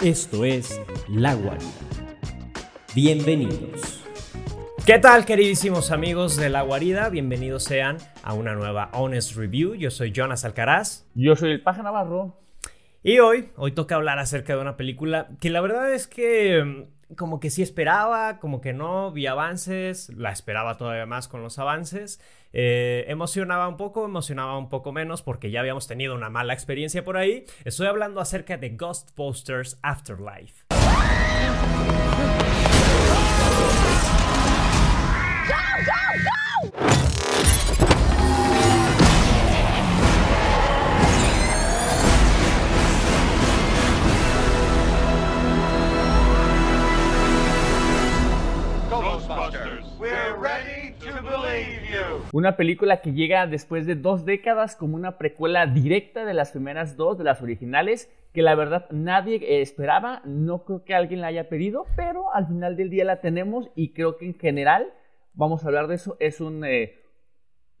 Esto es La Guarida. Bienvenidos. ¿Qué tal, queridísimos amigos de La Guarida? Bienvenidos sean a una nueva Honest Review. Yo soy Jonas Alcaraz. Yo soy el Paja Navarro. Y hoy, hoy toca hablar acerca de una película que la verdad es que mm, como que sí esperaba, como que no, vi avances, la esperaba todavía más con los avances. Eh, emocionaba un poco, emocionaba un poco menos porque ya habíamos tenido una mala experiencia por ahí. Estoy hablando acerca de Ghostbusters Afterlife. Una película que llega después de dos décadas como una precuela directa de las primeras dos, de las originales, que la verdad nadie esperaba, no creo que alguien la haya pedido, pero al final del día la tenemos y creo que en general, vamos a hablar de eso, es un eh,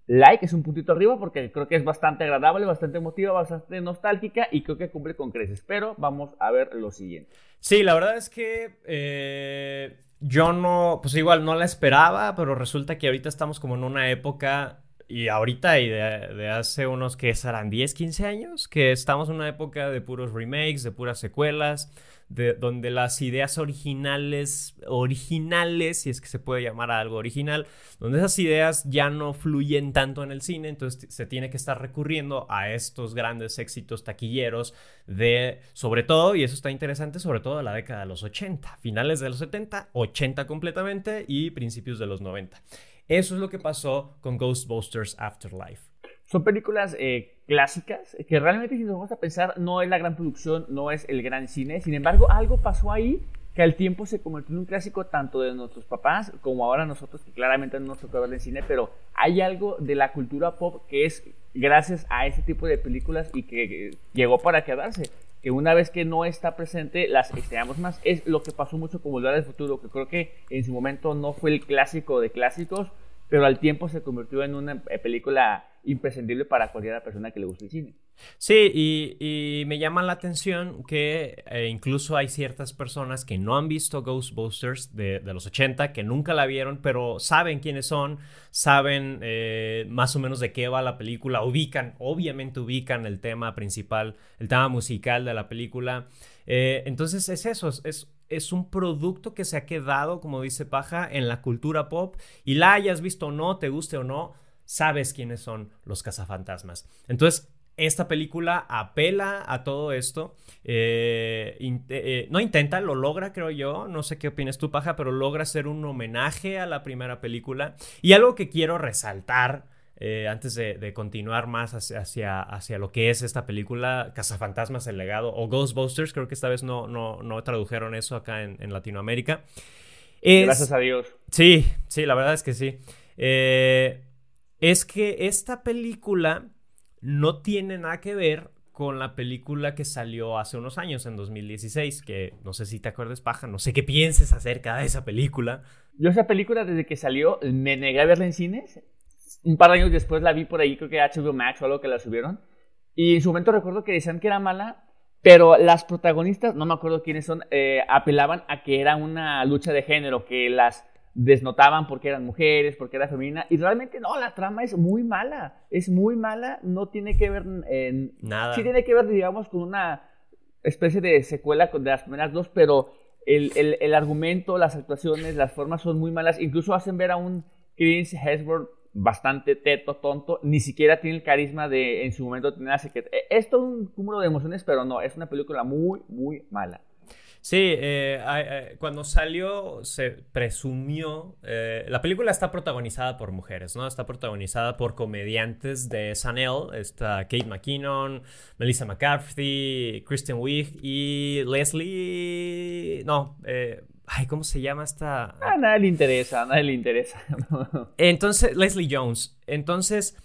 like, es un puntito arriba porque creo que es bastante agradable, bastante emotiva, bastante nostálgica y creo que cumple con creces, pero vamos a ver lo siguiente. Sí, la verdad es que... Eh yo no, pues igual no la esperaba, pero resulta que ahorita estamos como en una época, y ahorita y de, hace unos que serán 10, 15 años, que estamos en una época de puros remakes, de puras secuelas, de, donde las ideas originales, originales, si es que se puede llamar a algo original, donde esas ideas ya no fluyen tanto en el cine, entonces se tiene que estar recurriendo a estos grandes éxitos taquilleros de, sobre todo, y eso está interesante, sobre todo la década de los 80, finales de los 70, 80 completamente y principios de los 90. Eso es lo que pasó con Ghostbusters Afterlife. Son películas eh, clásicas que realmente si nos vamos a pensar no es la gran producción, no es el gran cine. Sin embargo, algo pasó ahí que al tiempo se convirtió en un clásico tanto de nuestros papás como ahora nosotros que claramente no nos tocó ver en cine, pero hay algo de la cultura pop que es gracias a ese tipo de películas y que llegó para quedarse. Que una vez que no está presente, las extrañamos más. Es lo que pasó mucho con Volver al Futuro, que creo que en su momento no fue el clásico de clásicos, pero al tiempo se convirtió en una eh, película imprescindible para cualquier persona que le guste el cine. Sí, y, me llama la atención que eh, incluso hay ciertas personas que no han visto Ghostbusters de, los 80, que nunca la vieron, pero saben quiénes son, saben eh, más o menos de qué va la película, ubican, obviamente ubican el tema principal, el tema musical de la película. entonces es eso, es, es un producto que se ha quedado, como dice Paja, en la cultura pop y la hayas visto o no, te guste o no, sabes quiénes son los cazafantasmas. Entonces, esta película apela a todo esto. Eh, eh, no intenta, lo logra, creo yo. No sé qué opinas tú, Paja, pero logra ser un homenaje a la primera película. Y algo que quiero resaltar eh, antes de, continuar más hacia, hacia, lo que es esta película, Cazafantasmas, el legado, o Ghostbusters, creo que esta vez no, no, no tradujeron eso acá en, Latinoamérica. Gracias a Dios. Sí, sí, la verdad es que sí. Eh, es que esta película no tiene nada que ver con la película que salió hace unos años, en 2016, que no sé si te acuerdas, Paja, no sé qué pienses acerca de esa película. Yo esa película desde que salió me negué a verla en cines un par de años después la vi por ahí, creo que HBO Max o algo que la subieron. Y en su momento recuerdo que decían que era mala, pero las protagonistas, no me acuerdo quiénes son, eh, apelaban a que era una lucha de género, que las desnotaban porque eran mujeres, porque era femenina. Y realmente no, la trama es muy mala. Es muy mala, no tiene que ver en... Nada. Sí tiene que ver, digamos, con una especie de secuela de las primeras dos, pero el, el, el argumento, las actuaciones, las formas son muy malas. Incluso hacen ver a un Chris Hemsworth bastante teto, tonto, ni siquiera tiene el carisma de en su momento tener a eh, Es todo un cúmulo de emociones, pero no, es una película muy, muy mala. Sí, eh, eh, cuando salió se presumió, la película está protagonizada por mujeres, ¿no? Está protagonizada por comediantes de SNL, está Kate McKinnon, Melissa McCarthy, Kristen Wiig y Leslie, no, Ay, ¿cómo se llama esta? A nadie le interesa, a nadie le interesa. Entonces, Leslie Jones. Entonces,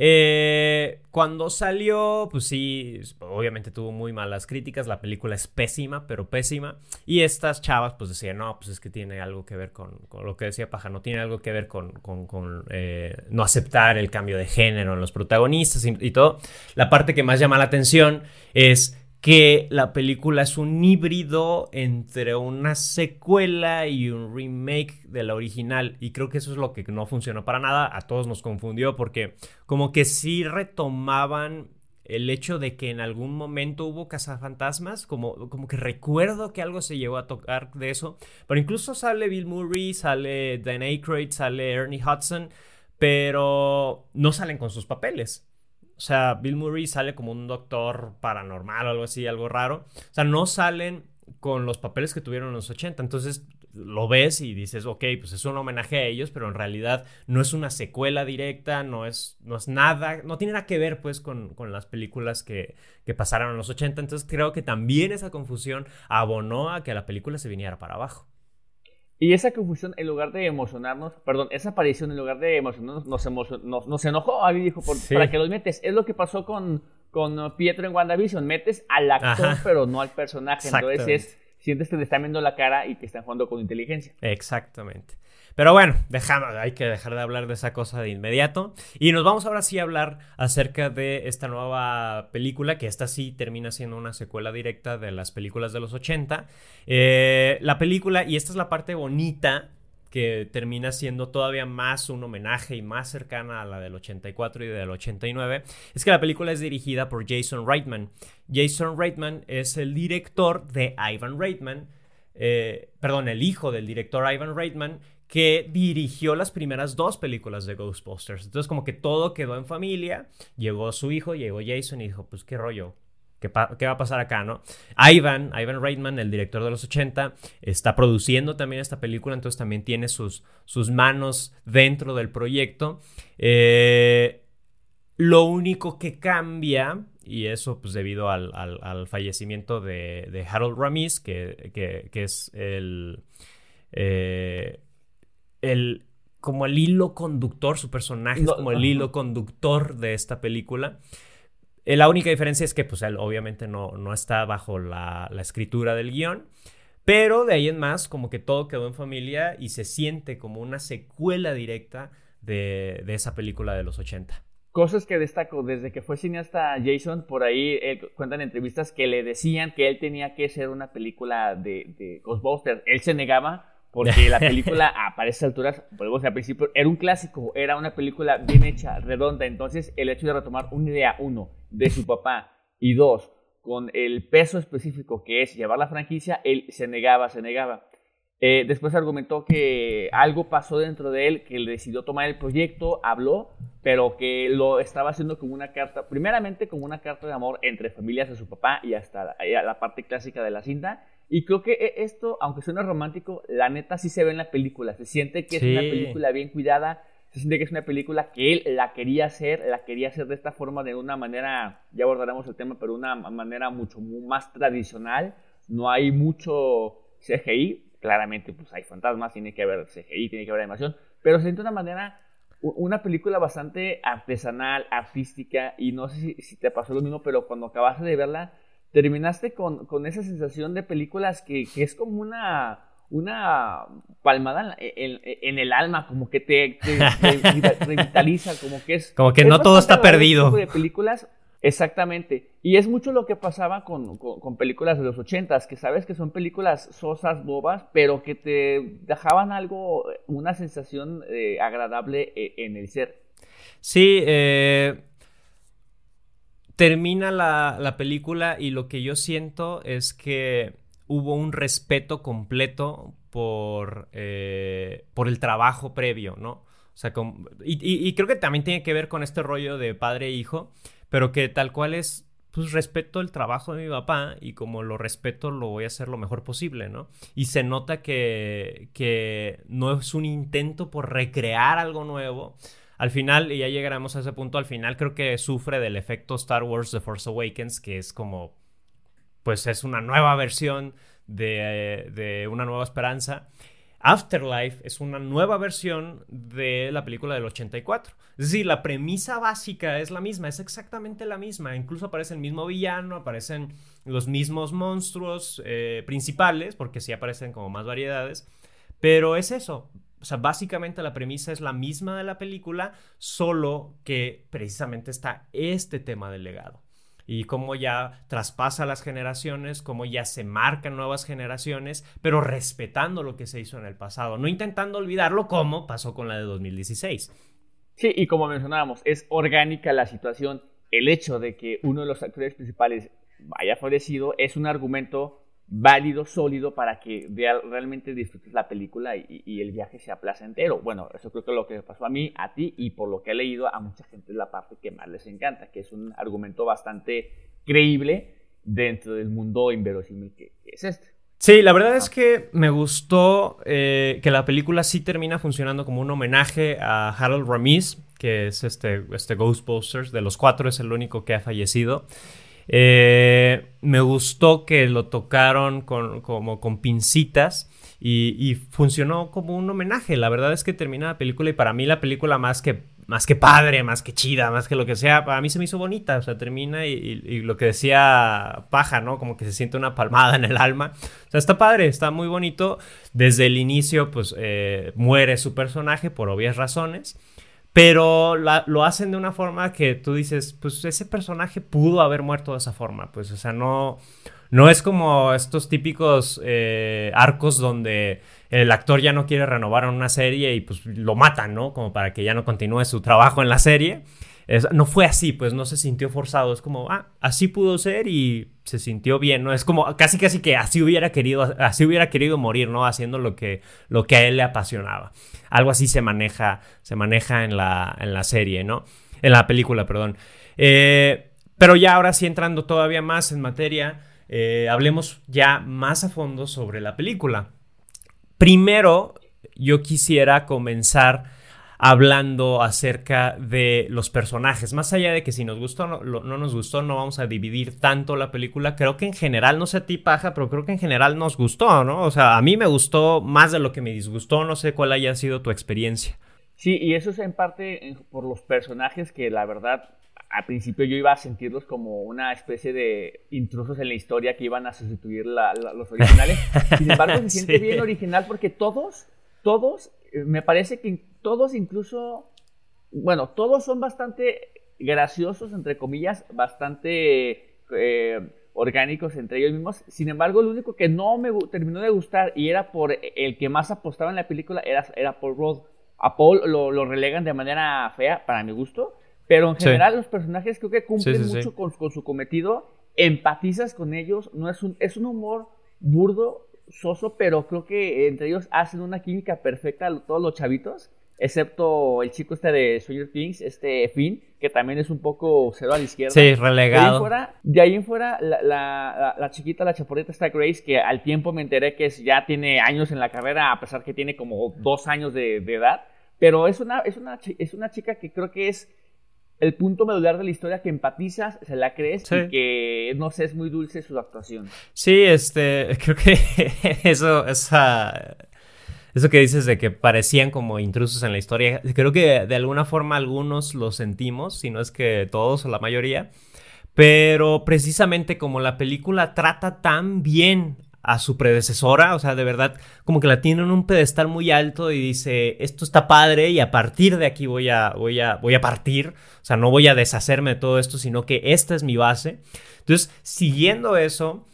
eh, cuando salió, pues sí, obviamente tuvo muy malas críticas. La película es pésima, pero pésima. Y estas chavas, pues decían, no, pues es que tiene algo que ver con, lo que decía Paja, no tiene algo que ver con, con, eh, no aceptar el cambio de género en los protagonistas y todo. La parte que más llama la atención es que la película es un híbrido entre una secuela y un remake de la original. Y creo que eso es lo que no funcionó para nada. A todos nos confundió porque como que sí retomaban el hecho de que en algún momento hubo cazafantasmas, como, como que recuerdo que algo se llegó a tocar de eso, pero incluso sale Bill Murray, sale Dan Aykroyd, sale Ernie Hudson, pero no salen con sus papeles. O sea, Bill Murray sale como un doctor paranormal o algo así, algo raro. O sea, no salen con los papeles que tuvieron en los 80. Entonces lo ves y dices, ok, pues es un homenaje a ellos, pero en realidad no es una secuela directa, no es, no es nada, no tiene nada que ver pues con, las películas que, que pasaron en los 80. Entonces creo que también esa confusión abonó a que la película se viniera para abajo. Y esa confusión, en lugar de emocionarnos, perdón, esa aparición, en lugar de emocionarnos, nos, nos, enojó. A dijo, ¿para qué los metes? Es lo que pasó con, con Pietro en WandaVision. Metes al actor, pero no al personaje. Entonces es, sientes que te están viendo la cara y que están jugando con inteligencia. Exactamente. Pero bueno, dejamos, hay que dejar de hablar de esa cosa de inmediato. Y nos vamos ahora sí a hablar acerca de esta nueva película, que esta sí termina siendo una secuela directa de las películas de los 80. Eh, la película, y esta es la parte bonita que termina siendo todavía más un homenaje y más cercana a la del 84 y del 89, es que la película es dirigida por Jason Reitman. Jason Reitman es el director de Ivan Reitman, eh, perdón, el hijo del director Ivan Reitman, que dirigió las primeras dos películas de Ghostbusters. Entonces como que todo quedó en familia, llegó su hijo, llegó Jason y dijo, pues qué rollo, ¿Qué, va a pasar acá, no? Ivan, Ivan Reitman, el director de los 80, está produciendo también esta película, entonces también tiene sus, sus manos dentro del proyecto. Eh, lo único que cambia, y eso pues debido al, fallecimiento de, Harold Ramis, que, que, es el... Eh, el, como el hilo conductor, su personaje es como el hilo conductor de esta película. Eh, la única diferencia es que pues él obviamente no, no está bajo la, escritura del guion, pero de ahí en más como que todo quedó en familia y se siente como una secuela directa de, esa película de los 80. Cosas que destaco, desde que fue cineasta Jason, por ahí cuentan entrevistas que le decían que él tenía que ser una película de, de Ghostbusters. Él se negaba porque la película a esas alturas, volvemos al principio, era un clásico, era una película bien hecha, redonda. Entonces, el hecho de retomar una idea, uno, de su papá, y dos, con el peso específico que es llevar la franquicia, él se negaba, se negaba. Eh, después argumentó que algo pasó dentro de él, que él decidió tomar el proyecto, habló, pero que lo estaba haciendo como una carta, primeramente como una carta de amor entre familias de su papá y hasta la, la parte clásica de la cinta, y creo que e, esto, aunque suene romántico, la neta sí se ve en la película. Se siente que es una película bien cuidada. Se siente que es una película que él la quería hacer, la quería hacer de esta forma, de una manera, ya abordaremos el tema, pero una manera mucho más tradicional. No hay mucho CGI, claramente pues hay fantasmas, tiene que haber CGI, tiene que haber animación, pero se siente de una manera, una película bastante artesanal, artística, y no sé si, si te pasó lo mismo, pero cuando acabaste de verla, terminaste con, con esa sensación de películas que, que, es como una, una palmada en, en, el alma, como que te, revitaliza, como que es... Como que no todo está perdido. De películas, exactamente. Y es mucho lo que pasaba con, con, películas de los ochentas, que sabes que son películas sosas, bobas, pero que te dejaban algo, una sensación eh, agradable eh, en el ser. Sí, eh, termina la, película y lo que yo siento es que hubo un respeto completo por, eh, por el trabajo previo, ¿no? O sea, y, creo que también tiene que ver con este rollo de padre e hijo, pero que tal cual es, pues respeto el trabajo de mi papá y como lo respeto lo voy a hacer lo mejor posible, ¿no? Y se nota que, que no es un intento por recrear algo nuevo, al final, y ya llegaremos a ese punto, al final creo que sufre del efecto Star Wars The Force Awakens, que es como, pues es una nueva versión de, una nueva esperanza. Afterlife es una nueva versión de la película del 84. Es decir, la premisa básica es la misma, es exactamente la misma. Incluso aparece el mismo villano, aparecen los mismos monstruos eh, principales, porque sí aparecen como más variedades. Pero es eso, o sea, básicamente la premisa es la misma de la película, solo que precisamente está este tema del legado. y cómo ya traspasa las generaciones, cómo ya se marcan nuevas generaciones, pero respetando lo que se hizo en el pasado, no intentando olvidarlo como pasó con la de 2016. Sí, y como mencionábamos, es orgánica la situación. El hecho de que uno de los actores principales haya fallecido es un argumento válido, sólido para que realmente disfrutes la película y, el viaje sea placentero. Bueno, eso creo que es lo que pasó a mí, a ti y por lo que he leído a mucha gente es la parte que más les encanta, que es un argumento bastante creíble dentro del mundo inverosímil que, es este. Sí, la verdad es que me gustó eh, que la película sí termina funcionando como un homenaje a Harold Ramis, que es este, este Ghostbusters, de los cuatro es el único que ha fallecido. Eh, me gustó que lo tocaron con, como con pincitas y, funcionó como un homenaje. La verdad es que termina la película y para mí la película más que, más que padre, más que chida, más que lo que sea, para mí se me hizo bonita. O sea, termina y, lo que decía Paja, ¿no? Como que se siente una palmada en el alma. O sea, está padre, está muy bonito. Desde el inicio, pues eh, muere su personaje por obvias razones. Pero lo hacen de una forma que tú dices, pues ese personaje pudo haber muerto de esa forma. Pues, o sea, no, no es como estos típicos eh, arcos donde el actor ya no quiere renovar en una serie y pues lo matan, ¿no? Como para que ya no continúe su trabajo en la serie no fue así, pues no se sintió forzado. Es como, ah, así pudo ser y se sintió bien, ¿no? Es como casi casi que así hubiera querido, así hubiera querido morir, ¿no? Haciendo lo que, lo que a él le apasionaba. Algo así se maneja, se maneja en la, en la serie, ¿no? En la película, perdón. Eh, pero ya ahora sí entrando todavía más en materia, eh, hablemos ya más a fondo sobre la película. Primero, yo quisiera comenzar hablando acerca de los personajes. Más allá de que si nos gustó o no, nos gustó, no vamos a dividir tanto la película. Creo que en general, no sé a ti, Paja, pero creo que en general nos gustó, ¿no? O sea, a mí me gustó más de lo que me disgustó. No sé cuál haya sido tu experiencia. Sí, y eso es en parte por los personajes que la verdad al principio yo iba a sentirlos como una especie de intrusos en la historia que iban a sustituir los originales. Sin embargo, se siente bien original porque todos, todos eh, me parece que todos incluso, bueno, todos son bastante graciosos, entre comillas, bastante eh, orgánicos entre ellos mismos. Sin embargo, lo único que no me terminó de gustar y era por el que más apostaba en la película era, era Paul Rudd. A Paul lo, relegan de manera fea, para mi gusto, pero en general los personajes creo que cumplen mucho con, con, su cometido, empatizas con ellos, no es un, es un humor burdo, soso, pero creo que entre ellos hacen una química perfecta todos los chavitos, excepto el chico este de Stranger Things, este Finn, que también es un poco cero a la izquierda. Sí, relegado. De ahí en fuera, la, la, chiquita, la chaporrita está Grace, que al tiempo me enteré que ya tiene años en la carrera, a pesar que tiene como dos años de, de edad, pero es una, es, una, es una chica que creo que es el punto medular de la historia que empatizas, se la crees y que no sé, es muy dulce su actuación. Sí, este, creo que eso, esa, eso que dices de que parecían como intrusos en la historia, creo que de alguna forma algunos lo sentimos, si no es que todos o la mayoría. Pero precisamente como la película trata tan bien a su predecesora, o sea, de verdad, como que la tiene en un pedestal muy alto y dice, esto está padre y a partir de aquí voy a, voy a, voy a partir, o sea, no voy a deshacerme de todo esto, sino que esta es mi base. Entonces, siguiendo eso,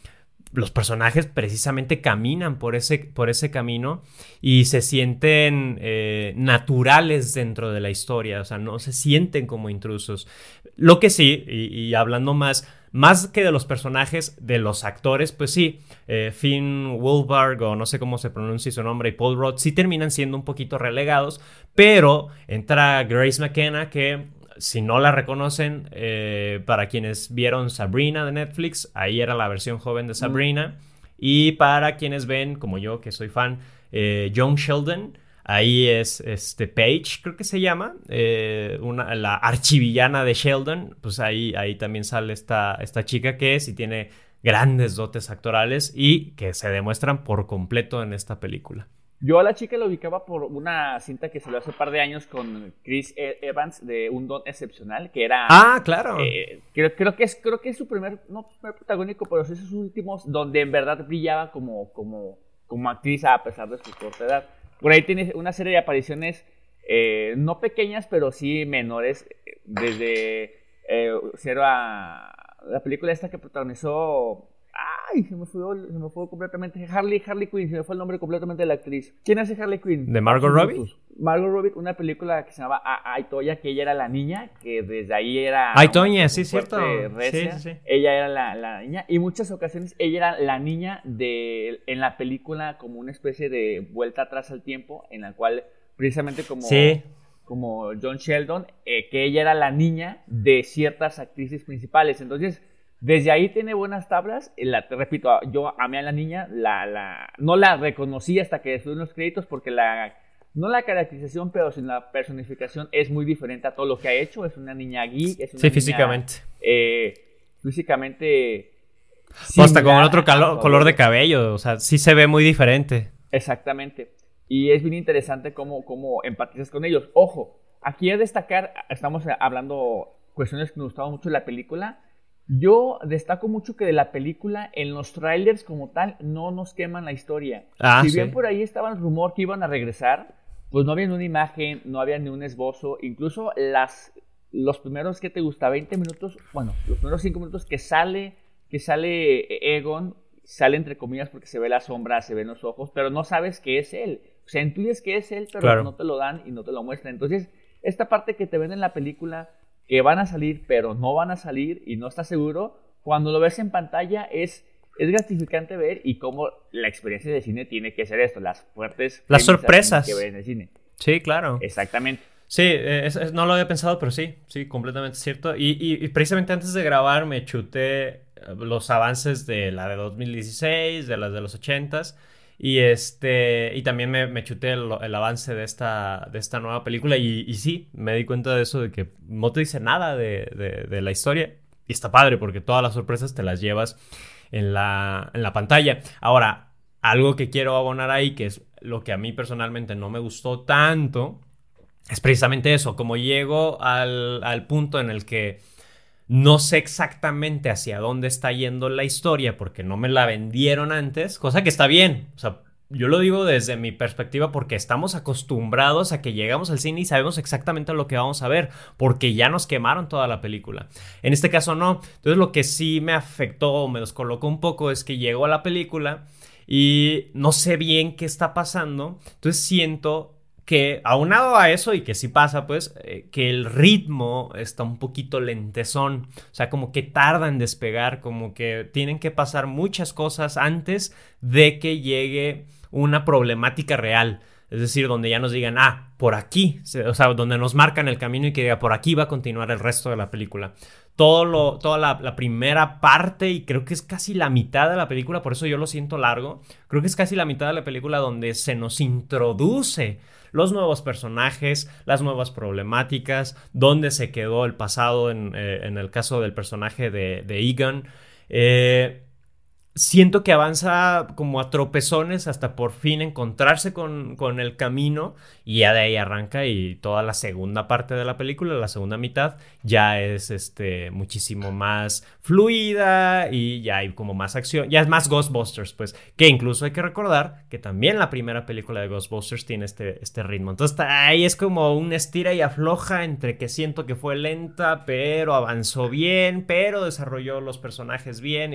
los personajes precisamente caminan por ese, por ese camino y se sienten eh, naturales dentro de la historia, o sea, no se sienten como intrusos. Lo que sí, y hablando más, más que de los personajes, de los actores, pues sí, eh, Finn Wolfhard o no sé cómo se pronuncia su nombre y Paul Rudd sí terminan siendo un poquito relegados, pero entra Grace McKenna que si no la reconocen, eh, para quienes vieron Sabrina de Netflix, ahí era la versión joven de Sabrina. Y para quienes ven, como yo, que soy fan, eh, John Sheldon, Ahí es este Paige, creo que se llama, eh, una, la archivillana de Sheldon. Pues ahí, ahí también sale esta, esta chica que es y tiene grandes dotes actorales y que se demuestran por completo en esta película. Yo a la chica la ubicaba por una cinta que salió hace un par de años con Chris e-, Evans de Un Don Excepcional, que era... Ah, claro. Eh, creo, creo, que es, creo que es su primer, no primer protagónico, pero es sus últimos donde en verdad brillaba como, como, como actriz a pesar de su corta edad. Por ahí tiene una serie de apariciones eh, no pequeñas, pero sí menores, desde 0 eh, a la película esta que protagonizó Ay, se me fue, se me fue completamente. Harley, Harley Quinn, se me fue el nombre completamente de la actriz. ¿Quién hace Harley Quinn? ¿De Margot Robbie? Margot Robbie, una película que se llamaba Aitoya, que ella era la niña, que desde ahí era. Aitoya, sí, cierto. Sí, sí, Ella era la, la, niña, y muchas ocasiones ella era la niña de. En la película, como una especie de vuelta atrás al tiempo, en la cual, precisamente como. Sí como John Sheldon, eh, que ella era la niña de ciertas actrices principales. Entonces, desde ahí tiene buenas tablas. La, te repito, yo amé a la niña, la, la, no la reconocí hasta que en los créditos porque la, no la caracterización, pero sin la personificación es muy diferente a todo lo que ha hecho. Es una niña geek. Es una sí, físicamente. Eh, físicamente. hasta con otro color de cabello, o sea, sí se ve muy diferente. Exactamente. Y es bien interesante cómo, cómo empatizas con ellos. Ojo, aquí a destacar, estamos hablando cuestiones que nos gustaban mucho de la película. Yo destaco mucho que de la película, en los trailers como tal, no nos queman la historia. Ah, si bien por ahí estaba el rumor que iban a regresar, pues no había ni una imagen, no había ni un esbozo. Incluso las, los primeros que te gusta, 20 minutos, bueno, los primeros 5 minutos que sale, que sale Egon, sale entre comillas porque se ve la sombra, se ven los ojos, pero no sabes que es él. O sea, intuyes que es él, pero no te lo dan y no te lo muestran. Entonces, esta parte que te ven en la película que van a salir, pero no van a salir y no estás seguro, cuando lo ves en pantalla es, es gratificante ver y cómo la experiencia de cine tiene que ser esto, las fuertes... Las sorpresas. Que ves en el cine. Sí, claro. Exactamente. Sí, eh, no lo había pensado, pero sí, sí, completamente cierto. Y, y, precisamente antes de grabar me chuté eh, los avances de la de 2016, de las de los 80s. Y este. Y también me, me chuté el, avance de esta, de esta nueva película. Y, sí, me di cuenta de eso, de que no te dice nada de, de, la historia. Y está padre, porque todas las sorpresas te las llevas en la, en la pantalla. Ahora, algo que quiero abonar ahí, que es lo que a mí personalmente no me gustó tanto, es precisamente eso. Como llego al, al punto en el que no sé exactamente hacia dónde está yendo la historia porque no me la vendieron antes, cosa que está bien. O sea, yo lo digo desde mi perspectiva porque estamos acostumbrados a que llegamos al cine y sabemos exactamente lo que vamos a ver, porque ya nos quemaron toda la película. En este caso no. Entonces lo que sí me afectó o me descolocó un poco es que llegó a la película y no sé bien qué está pasando. Entonces siento que aunado a eso y que sí pasa, pues, eh, que el ritmo está un poquito lentezón, o sea, como que tarda en despegar, como que tienen que pasar muchas cosas antes de que llegue una problemática real. Es decir, donde ya nos digan, ah, por aquí, o sea, donde nos marcan el camino y que diga, por aquí va a continuar el resto de la película. Todo lo, toda la, la, primera parte, y creo que es casi la mitad de la película, por eso yo lo siento largo, creo que es casi la mitad de la película donde se nos introduce los nuevos personajes, las nuevas problemáticas, dónde se quedó el pasado en, eh, el caso del personaje de, de Egan. Eh, siento que avanza como a tropezones hasta por fin encontrarse con, el camino y ya de ahí arranca y toda la segunda parte de la película, la segunda mitad, ya es este muchísimo más fluida y ya hay como más acción, ya es más Ghostbusters, pues, que incluso hay que recordar que también la primera película de Ghostbusters tiene este, este ritmo. Entonces ahí es como un estira y afloja entre que siento que fue lenta, pero avanzó bien, pero desarrolló los personajes bien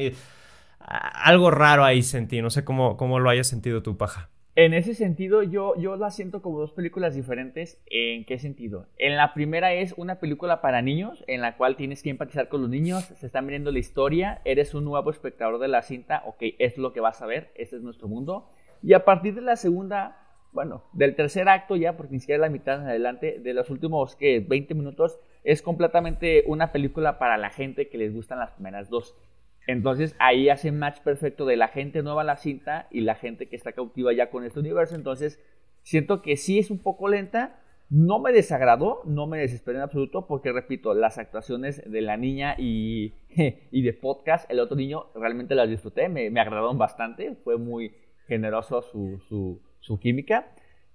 algo raro ahí sentí. No sé cómo, cómo lo hayas sentido tu paja. En ese sentido, yo, yo la siento como dos películas diferentes. ¿En qué sentido? En la primera es una película para niños, en la cual tienes que empatizar con los niños, se están viendo la historia, eres un nuevo espectador de la cinta, ok, es lo que vas a ver, este es nuestro mundo. Y a partir de la segunda, bueno, del tercer acto ya, porque ni siquiera la mitad en adelante, de los últimos que 20 minutos, es completamente una película para la gente que les gustan las primeras dos. Entonces ahí hace match perfecto de la gente nueva a la cinta y la gente que está cautiva ya con este universo. Entonces siento que sí es un poco lenta. No me desagradó, no me desesperé en absoluto, porque repito, las actuaciones de la niña y, y de podcast, el otro niño, realmente las disfruté, me, me agradaron bastante, fue muy generoso su, su, su química.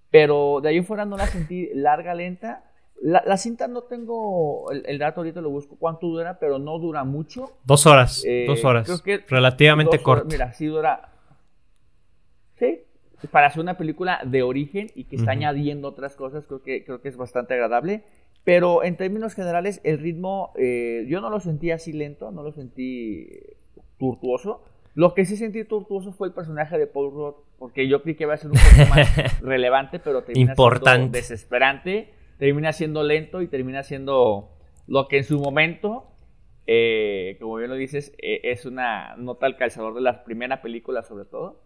Pero de ahí en fuera no la sentí larga, lenta. La, cinta no tengo el, dato, ahorita lo busco cuánto dura, pero no dura mucho. Dos horas, eh, dos horas. Creo que Relativamente corto. Mira, sí dura. Sí, para hacer una película de origen y que está añadiendo otras cosas, creo que, creo que es bastante agradable. Pero en términos generales, el ritmo, eh, yo no lo sentí así lento, no lo sentí tortuoso. Lo que sí sentí tortuoso fue el personaje de Paul Rudd, porque yo creí que iba a ser un poco más relevante, pero termina Importante. desesperante, termina siendo lento y termina siendo lo que en su momento, eh, como bien lo dices, eh, es una nota al calzador de la primera película sobre todo.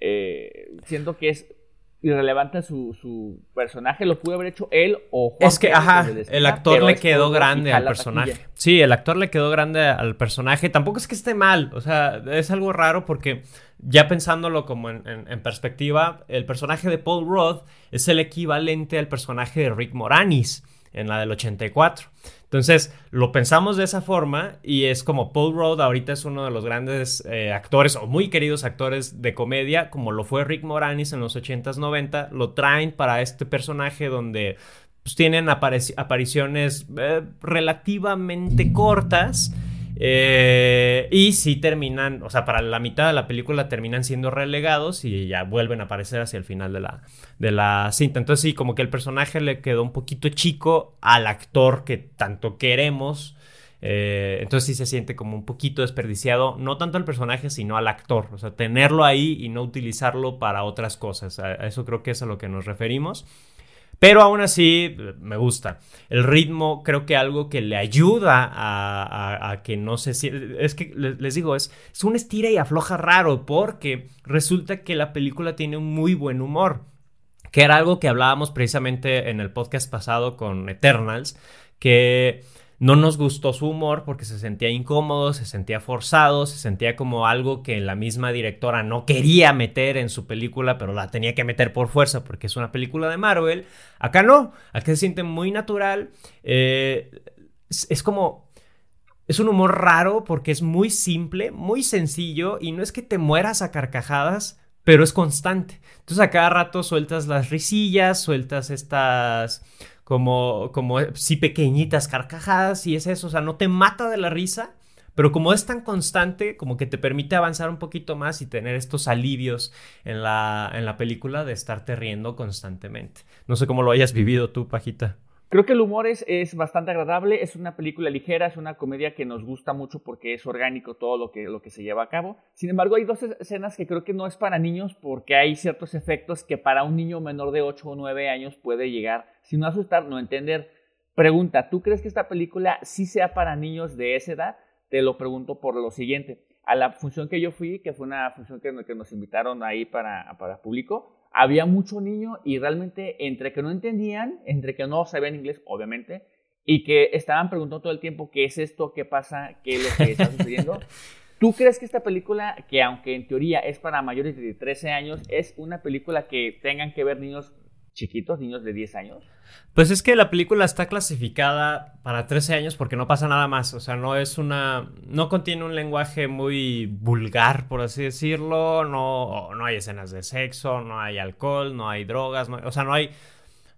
Eh, siento que es irrelevante su, su personaje, lo pudo haber hecho él o Juan Es que, Pérez ajá, el actor le quedó grande al personaje. taquilla. Sí, el actor le quedó grande al personaje. Tampoco es que esté mal, o sea, es algo raro porque ya pensándolo como en, en- en perspectiva, el personaje de Paul Rudd es el equivalente al personaje de Rick Moranis en la del 84. Entonces, lo pensamos de esa forma y es como Paul Rudd ahorita es uno de los grandes eh, actores o muy queridos actores de comedia, como lo fue Rick Moranis en los 80s, 90, lo traen para este personaje donde pues, tienen apari- apariciones eh, relativamente cortas. Eh, y sí terminan, o sea, para la mitad de la película terminan siendo relegados y ya vuelven a aparecer hacia el final de la, de la cinta. Entonces sí, como que el personaje le quedó un poquito chico al actor que tanto queremos. eh, entonces sí se siente como un poquito desperdiciado, no tanto al personaje, sino al actor. O sea, tenerlo ahí y no utilizarlo para otras cosas. A eso creo que es a lo que nos referimos. Pero aún así, me gusta. El ritmo, creo que algo que le ayuda a, que no se. Es que le- les digo, es, es un estira y afloja raro, porque resulta que la película tiene un muy buen humor. Que era algo que hablábamos precisamente en el podcast pasado con Eternals, que no nos gustó su humor porque se sentía incómodo, se sentía forzado, se sentía como algo que la misma directora no quería meter en su película, pero la tenía que meter por fuerza porque es una película de Marvel. Acá no, acá se siente muy natural. eh, es, es como... Es un humor raro porque es muy simple, muy sencillo y no es que te mueras a carcajadas, pero es constante. Entonces a cada rato sueltas las risillas, sueltas estas como, como sí pequeñitas carcajadas y es eso, o sea, no te mata de la risa, pero como es tan constante, como que te permite avanzar un poquito más y tener estos alivios en la, en la película de estarte riendo constantemente. No sé cómo lo hayas vivido tú, Pajita. Creo que el humor es, bastante agradable, es una película ligera, es una comedia que nos gusta mucho porque es orgánico todo lo que, lo que se lleva a cabo. Sin embargo, hay dos escenas que creo que no es para niños porque hay ciertos efectos que para un niño menor de 8 o 9 años puede llegar, si no asustar, no entender. Pregunta, ¿tú crees que esta película sí sea para niños de esa edad? Te lo pregunto por lo siguiente. A la función que yo fui, que fue una función que, que nos invitaron ahí para, para público, había mucho niño y realmente entre que no entendían, entre que no sabían inglés, obviamente, y que estaban preguntando todo el tiempo qué es esto, qué pasa, qué es lo que está sucediendo. ¿Tú crees que esta película, que aunque en teoría es para mayores de 13 años, es una película que tengan que ver niños chiquitos, niños de 10 años? Pues es que la película está clasificada para 13 años porque no pasa nada más. O sea, no es una. No contiene un lenguaje muy vulgar, por así decirlo. No, no hay escenas de sexo, no hay alcohol, no hay drogas. no- o sea, no hay.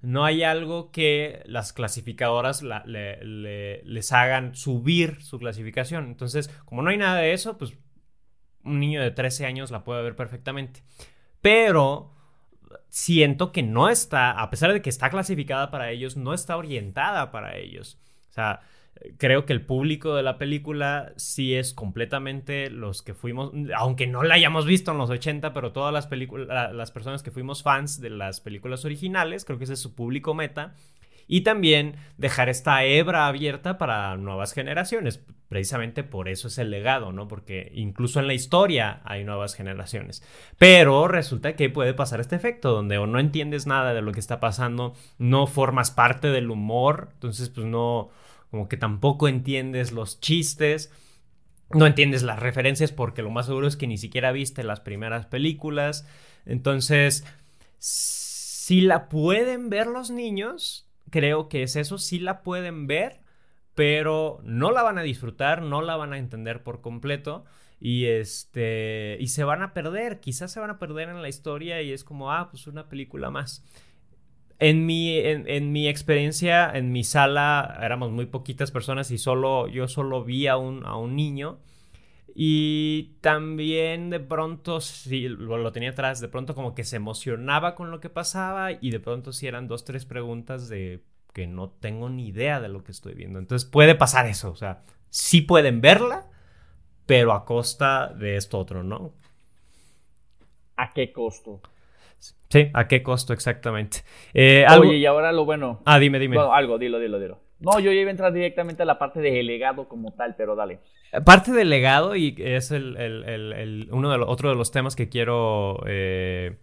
No hay algo que las clasificadoras la- le- le- les hagan subir su clasificación. Entonces, como no hay nada de eso, pues un niño de 13 años la puede ver perfectamente. Pero siento que no está, a pesar de que está clasificada para ellos, no está orientada para ellos. O sea, creo que el público de la película sí es completamente los que fuimos, aunque no la hayamos visto en los 80, pero todas las películas, las personas que fuimos fans de las películas originales, creo que ese es su público meta. Y también dejar esta hebra abierta para nuevas generaciones. Precisamente por eso es el legado, ¿no? Porque incluso en la historia hay nuevas generaciones. Pero resulta que puede pasar este efecto donde o no entiendes nada de lo que está pasando, no formas parte del humor, entonces pues no, como que tampoco entiendes los chistes. No entiendes las referencias porque lo más seguro es que ni siquiera viste las primeras películas. Entonces, si la pueden ver los niños, creo que es eso, sí la pueden ver, pero no la van a disfrutar, no la van a entender por completo y este y se van a perder, quizás se van a perder en la historia y es como, ah, pues una película más. En mi, en, en mi experiencia, en mi sala, éramos muy poquitas personas y solo, yo solo vi a un, a un niño. Y también de pronto, sí, lo, lo, tenía atrás, de pronto como que se emocionaba con lo que pasaba y de pronto sí eran dos, tres preguntas de que no tengo ni idea de lo que estoy viendo. Entonces puede pasar eso, o sea, sí pueden verla, pero a costa de esto otro, ¿no? ¿A qué costo? Sí, ¿a qué costo exactamente? Eh, Oye, y ahora lo bueno. Ah, dime, dime. algo, dilo, dilo, dilo. No, yo iba a entrar directamente a la parte de legado como tal, pero dale. Parte del legado, y es el, uno de otro de los temas que quiero, eh,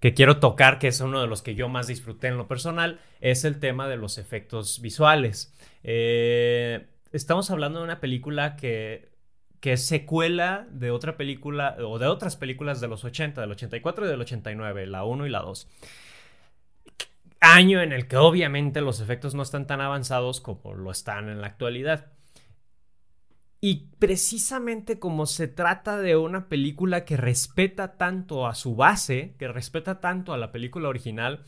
que quiero tocar, que es uno de los que yo más disfruté en lo personal, es el tema de los efectos visuales. Eh, estamos hablando de una película que, que es secuela de otra película, o de otras películas de los 80, del 84 y del 89, la 1 y la 2 año en el que obviamente los efectos no están tan avanzados como lo están en la actualidad. Y precisamente como se trata de una película que respeta tanto a su base, que respeta tanto a la película original,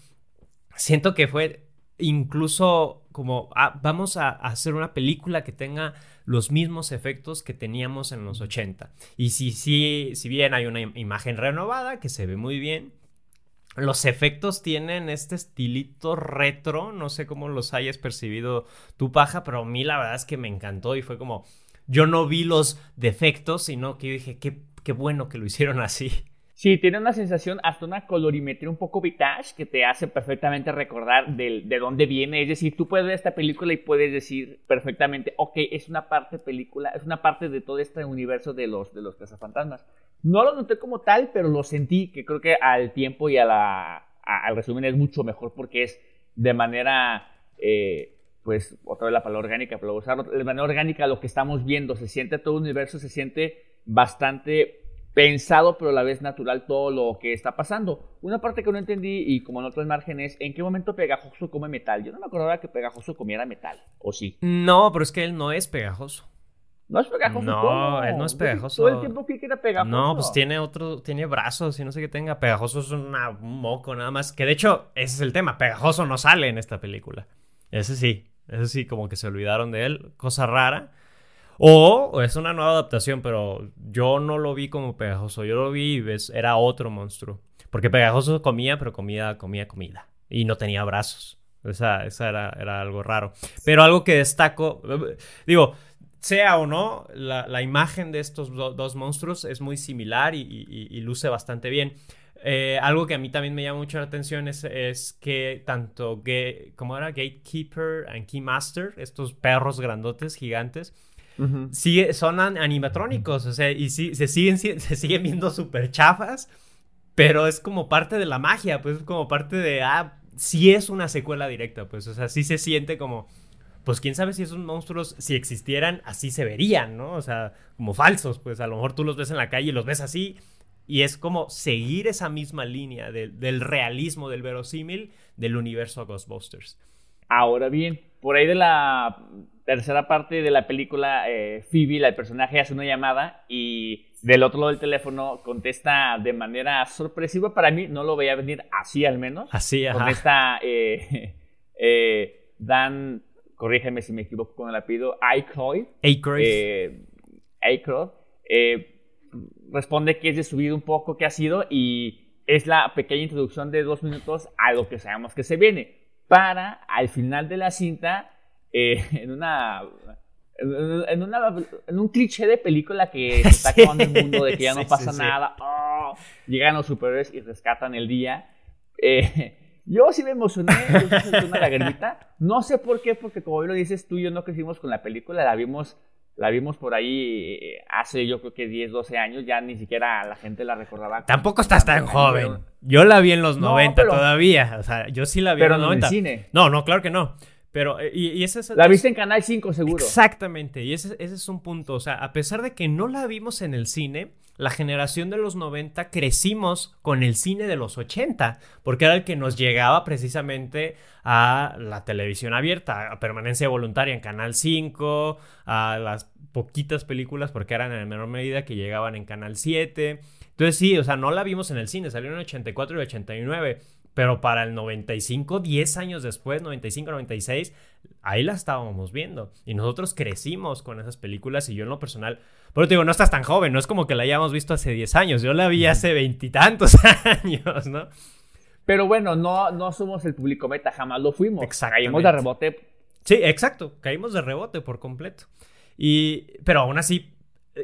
siento que fue incluso como ah, vamos a, hacer una película que tenga los mismos efectos que teníamos en los 80. Y si, si, si bien hay una imagen renovada que se ve muy bien, los efectos tienen este estilito retro, no sé cómo los hayas percibido tu paja, pero a mí la verdad es que me encantó y fue como, yo no vi los defectos, sino que yo dije, qué, bueno que lo hicieron así. Sí, tiene una sensación, hasta una colorimetría un poco vintage que te hace perfectamente recordar de, de, dónde viene. Es decir, tú puedes ver esta película y puedes decir perfectamente, ok, es una parte película, es una parte de todo este universo de los, de los cazafantasmas. No lo noté como tal, pero lo sentí, que creo que al tiempo y a la, al resumen es mucho mejor porque es de manera, eh, pues, otra vez la palabra orgánica, pero usarlo, de manera orgánica lo que estamos viendo, se siente todo el universo, se siente bastante pensado, pero a la vez natural todo lo que está pasando. Una parte que no entendí, y como en otros márgenes, ¿en qué momento Pegajoso come metal? Yo no me acordaba que Pegajoso comiera metal, ¿o sí? No, pero es que él no es pegajoso. No es pegajoso. No, él no es pegajoso. Todo el tiempo que era pegajoso. No, pues tiene otro, tiene brazos y no sé qué tenga. Pegajoso es un moco nada más. Que de hecho, ese es el tema. Pegajoso no sale en esta película. Ese sí, ese sí, como que se olvidaron de él. Cosa rara. O, es una nueva adaptación, pero yo no lo vi como pegajoso. Yo lo vi y ves, era otro monstruo. Porque pegajoso comía, pero comía, comía comida. Y no tenía brazos. Esa, esa era, era algo raro. Pero algo que destaco, digo, sea o no, la, imagen de estos dos monstruos es muy similar y, luce bastante bien. Eh, algo que a mí también me llama mucho la atención es, que tanto como era Gatekeeper y Keymaster, estos perros grandotes, gigantes, son animatrónicos, o sea, y sí, se, siguen, se siguen viendo súper chafas, pero es como parte de la magia, pues es como parte de, ah, sí es una secuela directa, pues, o sea, sí se siente como pues quién sabe si esos monstruos, si existieran, así se verían, ¿no? O sea, como falsos, pues a lo mejor tú los ves en la calle y los ves así, y es como seguir esa misma línea del realismo, del verosímil del universo Ghostbusters. Ahora bien, por ahí de la tercera parte de la película, eh, Phoebe, el personaje, hace una llamada y del otro lado del teléfono contesta de manera sorpresiva para mí, no lo veía venir así al menos. Así, ajá. Contesta eh, eh, Dan corrígeme si me equivoco con el apellido, Aykroyd. Eh, Aykroyd. Eh, responde que es de su vida un poco que ha sido y es la pequeña introducción de dos minutos a lo que sabemos que se viene. Para, al final de la cinta, eh, en una en, una, en, un cliché de película que se está acabando el mundo, de que ya no pasa nada, oh, llegan los superhéroes y rescatan el día. Eh, yo sí me emocioné, yo una lagrimita. No sé por qué, porque como lo dices tú, yo no crecimos con la película, la vimos, la vimos por ahí eh, hace yo creo que 10, 12 años, ya ni siquiera la gente la recordaba. Tampoco estás tan joven. Yo la vi en los 90 todavía, o sea, yo sí la vi en los 90. En el cine. No, no, claro que no. Pero, eh, y, ese es, La viste en Canal 5, seguro. Exactamente, y ese, ese es un punto. O sea, a pesar de que no la vimos en el cine, la generación de los 90 crecimos con el cine de los 80, porque era el que nos llegaba precisamente a la televisión abierta, a permanencia voluntaria en Canal 5, a las poquitas películas, porque eran en menor medida que llegaban en Canal 7. Entonces sí, o sea, no la vimos en el cine, salió en 84 y 89, pero para el 95, 10 años después, 95, 96, ahí la estábamos viendo. Y nosotros crecimos con esas películas y yo en lo personal, pero te digo, no estás tan joven, no es como que la hayamos visto hace 10 años, yo la vi hace veintitantos años, ¿no? Pero bueno, no, no somos el público meta, jamás lo fuimos. Caímos de rebote. Sí, exacto, caímos de rebote por completo. Y, pero aún así,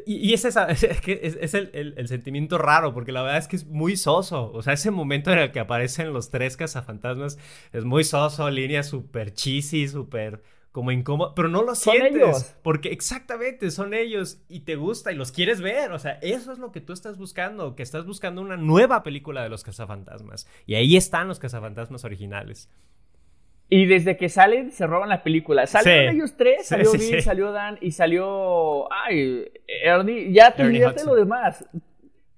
y, y es, esa, es, es, es el, el, el, sentimiento raro, porque la verdad es que es muy soso. O sea, ese momento en el que aparecen los tres cazafantasmas es muy soso, línea súper cheesy, súper como incómodo, pero no lo Son sientes. ellos. Porque exactamente, son ellos y te gusta y los quieres ver. O sea, eso es lo que tú estás buscando, que estás buscando una nueva película de los cazafantasmas. Y ahí están los cazafantasmas originales. Y desde que salen, se roban la película. Salieron Sí. ellos tres, salió sí, Bill, salió Dan y salió. Ay, Ernie. Ya te olvidaste lo demás.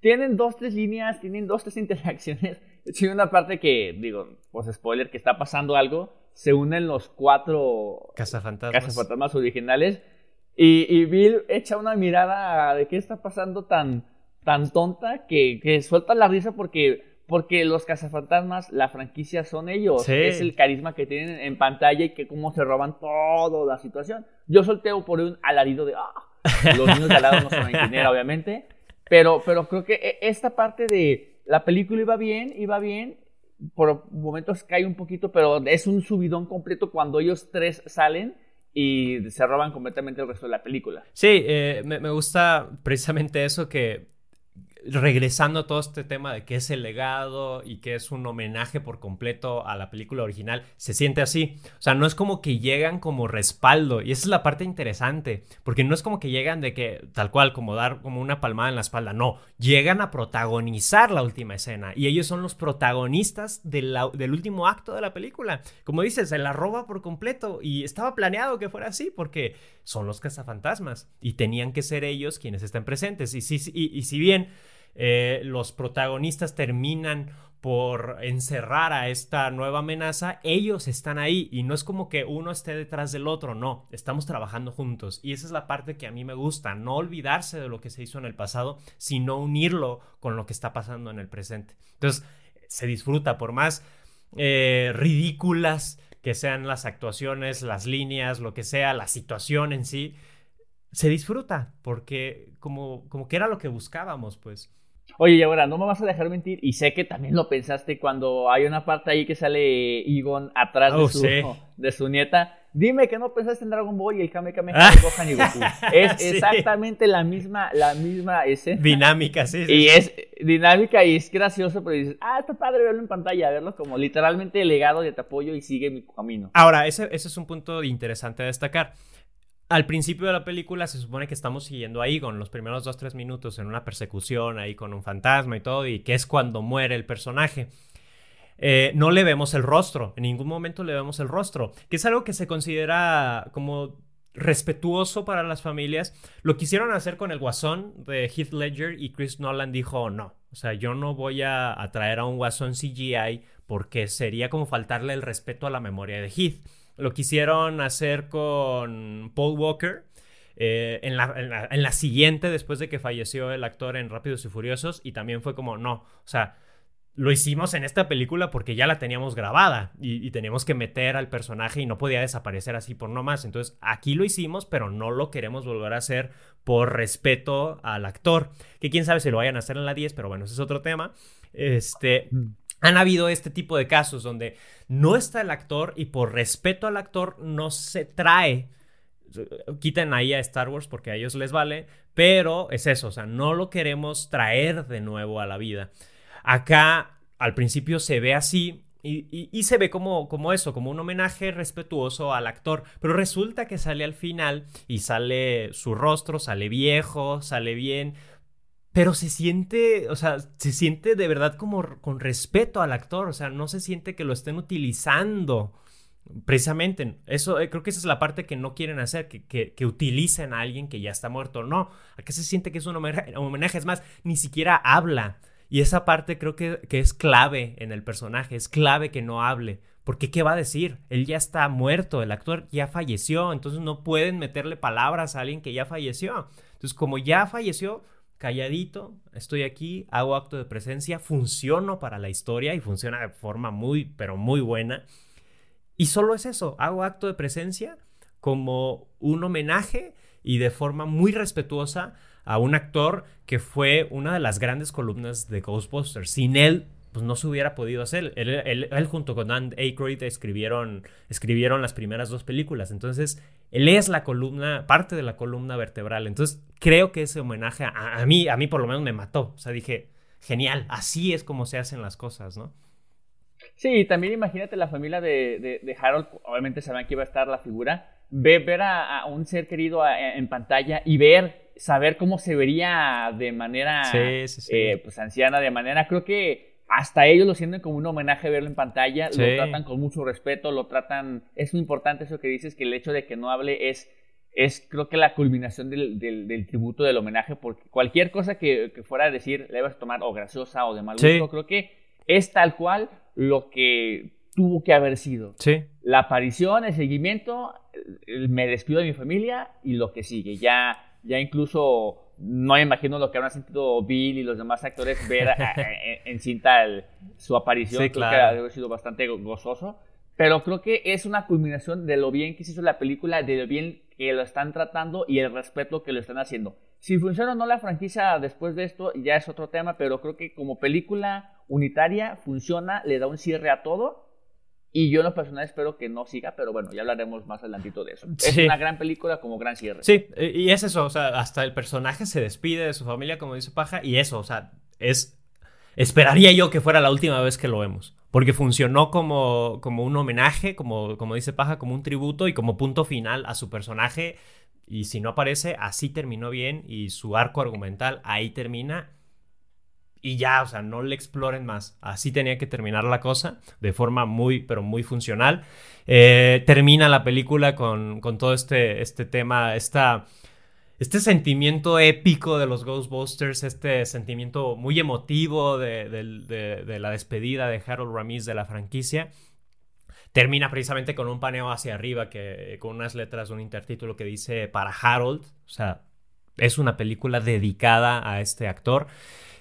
Tienen dos, tres líneas, tienen dos, tres interacciones. Sí, una parte que, digo, pues spoiler, que está pasando algo. Se unen los cuatro Cazafantasmas. cazafantasmas originales. Y, y Bill echa una mirada de qué está pasando tan, tan tonta que, que suelta la risa porque, porque los cazafantasmas, la franquicia son ellos. Sí. Es el carisma que tienen en pantalla y que cómo se roban toda la situación. Yo solteo por un alarido de ¡ah! Los niños de al lado no saben quién era, obviamente. Pero, pero creo que e- esta parte de la película iba bien, iba bien. Por momentos cae un poquito, pero es un subidón completo cuando ellos tres salen y se roban completamente el resto de la película. Sí, eh, me, me gusta precisamente eso que regresando a todo este tema de qué es el legado y que es un homenaje por completo a la película original, se siente así. O sea, no es como que llegan como respaldo y esa es la parte interesante, porque no es como que llegan de que tal cual como dar como una palmada en la espalda, no, llegan a protagonizar la última escena y ellos son los protagonistas del último acto de la película. Como dices, se la roba por completo y estaba planeado que fuera así porque son los cazafantasmas y tenían que ser ellos quienes estén presentes. Y, y, y si bien eh, los protagonistas terminan por encerrar a esta nueva amenaza, ellos están ahí y no es como que uno esté detrás del otro, no, estamos trabajando juntos y esa es la parte que a mí me gusta, no olvidarse de lo que se hizo en el pasado, sino unirlo con lo que está pasando en el presente. Entonces, se disfruta por más eh, ridículas que sean las actuaciones, las líneas, lo que sea, la situación en sí, se disfruta porque como, como que era lo que buscábamos, pues. Oye, y ahora, no me vas a dejar mentir, y sé que también lo pensaste cuando hay una parte ahí que sale Egon atrás Oh, de, su, sí. de su nieta. Dime que no pensaste en Dragon Ball y el Kame Kame Ah. de Gohan y Goku. Es Sí. exactamente la misma, la misma escena. Dinámica, sí. sí, Y es dinámica y es gracioso, pero dices, ah, está padre verlo en pantalla, verlo como literalmente legado de te apoyo y sigue mi camino. Ahora, ese, ese es un punto interesante a destacar. Al principio de la película se supone que estamos siguiendo a Egon los primeros 2-3 minutos en una persecución ahí con un fantasma y todo, y que es cuando muere el personaje. Eh, no le vemos el rostro, en ningún momento le vemos el rostro, que es algo que se considera como respetuoso para las familias. Lo quisieron hacer con el guasón de Heath Ledger y Chris Nolan dijo no. O sea, yo no voy a, a traer a un guasón CGI porque sería como faltarle el respeto a la memoria de Heath. Lo quisieron hacer con Paul Walker. eh, en, la, en, la, en la siguiente, después de que falleció el actor en Rápidos y Furiosos, y también fue como, no, o sea, lo hicimos en esta película porque ya la teníamos grabada y, y, teníamos que meter al personaje y no podía desaparecer así por no más. Entonces aquí lo hicimos, pero no lo queremos volver a hacer por respeto al actor. Que quién sabe si lo vayan a hacer en la 10, pero bueno, ese es otro tema. Este. Han habido este tipo de casos donde no está el actor y por respeto al actor no se trae quiten ahí a Star Wars porque a ellos les vale, pero es eso, o sea, no lo queremos traer de nuevo a la vida. Acá al principio se ve así y, se ve como eso, como un homenaje respetuoso al actor, pero resulta que sale al final y sale su rostro, sale viejo, sale bien, pero se siente, o sea, se siente de verdad como con respeto al actor, o sea, no se siente que lo estén utilizando. Precisamente, eso eh, creo que esa es la parte que no quieren hacer, que, que, que, utilicen a alguien que ya está muerto. No, acá se siente que es un homenaje, homenaje, es más, ni siquiera habla. Y esa parte creo que, que, es clave en el personaje, es clave que no hable. Porque ¿qué va a decir? Él ya está muerto, el actor ya falleció, entonces no pueden meterle palabras a alguien que ya falleció. Entonces, como ya falleció, calladito, estoy aquí, hago acto de presencia, funciono para la historia y funciona de forma muy, pero muy buena. Y solo es eso, hago acto de presencia como un homenaje y de forma muy respetuosa a un actor que fue una de las grandes columnas de Ghostbusters. Sin él, pues no se hubiera podido hacer. Él, junto con Dan Aykroyd escribieron, escribieron las primeras dos películas. Entonces, él es la columna, parte de la columna vertebral. Entonces, creo que ese homenaje a, a mí, a mí por lo menos me mató. O sea, dije, genial, así es como se hacen las cosas, ¿no? Sí, también imagínate la familia de, Harold, obviamente saben que iba a estar la figura, ver, a, un ser querido en pantalla y ver, saber cómo se vería de manera eh, pues anciana, de manera, creo que hasta ellos lo sienten como un homenaje verlo en pantalla, lo tratan con mucho respeto, lo tratan, es muy importante eso que dices, que el hecho de que no hable es, es creo que la culminación del, del, tributo, del homenaje, porque cualquier cosa que, fuera a decir le vas a tomar o graciosa o de mal gusto, creo que es tal cual lo que tuvo que haber sido. Sí. La aparición, el seguimiento, me despido de mi familia y lo que sigue. Ya, ya incluso no me imagino lo que habrán sentido Bill y los demás actores ver en, cinta su aparición. Sí, creo claro. que ha sido bastante gozoso. Pero creo que es una culminación de lo bien que se hizo la película, de lo bien que lo están tratando y el respeto que lo están haciendo. Si funciona o no la franquicia después de esto, ya es otro tema, pero creo que como película unitaria funciona, le da un cierre a todo. Y yo en lo personal espero que no siga, pero bueno, ya hablaremos más adelantito de eso. Es una gran película como gran cierre. Sí, y es eso, o sea, hasta el personaje se despide de su familia, como dice Paja, y eso, o sea, es... Esperaría yo que fuera la última vez que lo vemos, porque funcionó como, como un homenaje, como, como dice Paja, como un tributo y como punto final a su personaje. Y si no aparece, así terminó bien y su arco argumental ahí termina y ya, o sea, no le exploren más. Así tenía que terminar la cosa, de forma muy, pero muy funcional. Eh, termina la película con, todo este, este tema, esta, este sentimiento épico de los Ghostbusters, este sentimiento muy emotivo de, la despedida de Harold Ramis de la franquicia. Termina precisamente con un paneo hacia arriba, que, con unas letras, un intertítulo que dice para Harold. O sea, es una película dedicada a este actor.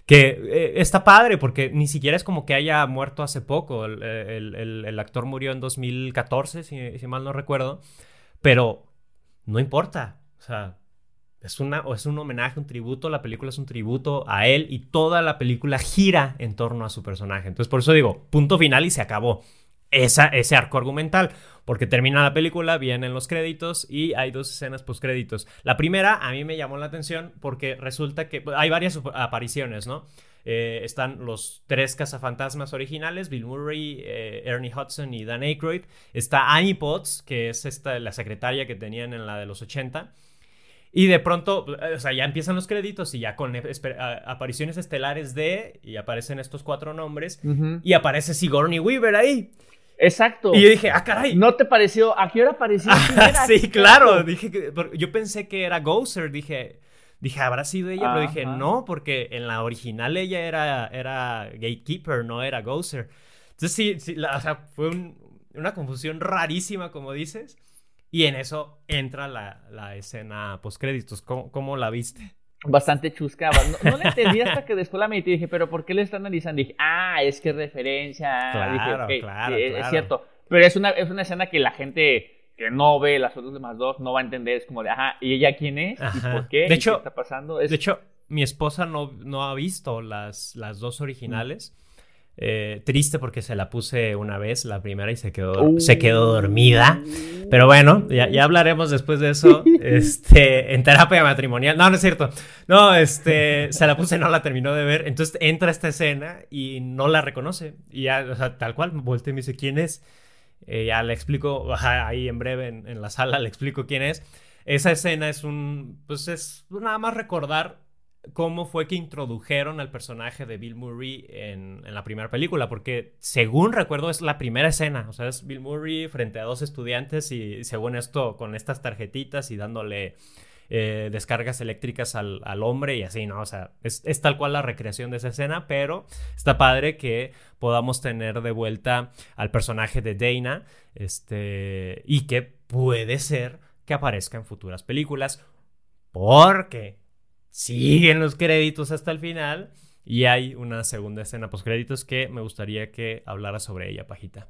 Que eh, está padre porque ni siquiera es como que haya muerto hace poco. El, actor murió en 2014, si, mal no recuerdo. Pero no importa. O sea, es, una, es un homenaje, un tributo. La película es un tributo a él y toda la película gira en torno a su personaje. Entonces, por eso digo, punto final y se acabó. Esa, ese arco argumental porque termina la película, vienen los créditos y hay dos escenas post créditos. La primera a mí me llamó la atención porque resulta que hay varias apariciones, ¿no? Eh, están los tres cazafantasmas originales, Bill Murray, eh, Ernie Hudson y Dan Aykroyd. Está Annie Potts, que es esta, la secretaria que tenían en la de los 80. Y de pronto, o sea, ya empiezan los créditos y ya con apariciones estelares de, y aparecen estos cuatro nombres, y aparece Sigourney Weaver ahí. Exacto. Y yo dije, ah, caray. ¿No te pareció? ¿A qué hora pareció? sí, claro. Dije que, yo pensé que era Gozer. Dije, dije, habrá sido ella, pero dije, no, porque en la original ella era, era Gatekeeper, no era Gozer. Entonces sí, sí o sea, fue una confusión rarísima, como dices. Y en eso entra la, la escena postcréditos. ¿Cómo, ¿Cómo la viste? Bastante chusca. No, le entendí hasta que después la medité y dije, pero ¿por qué le están analizando? dije, ah, es que es referencia. Claro, claro, Es cierto. Pero es una, es una escena que la gente que no ve las otras demás dos no va a entender. Es como de, ajá, ¿y ella quién es? ¿Y por qué? De hecho, ¿Qué está pasando? De hecho, mi esposa no, no ha visto las, las dos originales. Eh, triste porque se la puse una vez, la primera, y se quedó, se quedó dormida. Pero bueno, ya, ya, hablaremos después de eso. Este, en terapia matrimonial. No, no es cierto. No, este, se la puse, no la terminó de ver. Entonces entra esta escena y no la reconoce. Y ya, o sea, tal cual, volteé y me dice, ¿quién es? Eh, ya le explico, ahí en breve en, en la sala le explico quién es. Esa escena es un, pues es nada más recordar cómo fue que introdujeron al personaje de Bill Murray en, la primera película, porque según recuerdo es la primera escena, o sea, es Bill Murray frente a dos estudiantes y según esto con estas tarjetitas y dándole eh, descargas eléctricas al, hombre y así, ¿no? O sea, es, tal cual la recreación de esa escena, pero está padre que podamos tener de vuelta al personaje de Dana, este, y que puede ser que aparezca en futuras películas, porque siguen los créditos hasta el final y hay una segunda escena post créditos que me gustaría que hablara sobre ella, Pajita.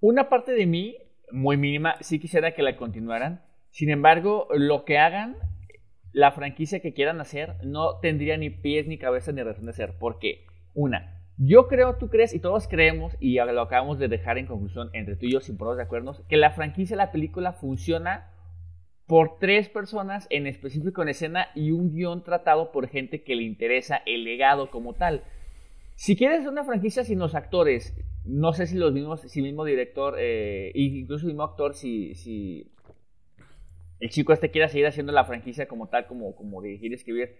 Una parte de mí, muy mínima, sí quisiera que la continuaran. Sin embargo, lo que hagan, la franquicia que quieran hacer, no tendría ni pies ni cabeza ni razón de ser. Porque, una, Yo creo, tú crees y todos creemos, y lo acabamos de dejar en conclusión entre tú y yo sin poder de acuerdo, que la franquicia la película funciona por tres personas en específico en escena y un guion tratado por gente que le interesa el legado como tal. Si quieres una franquicia sin los actores, no sé si los mismos, si el mismo director, eh, incluso el mismo actor, si, si el chico este quiera seguir haciendo la franquicia como tal, como, como dirigir, escribir,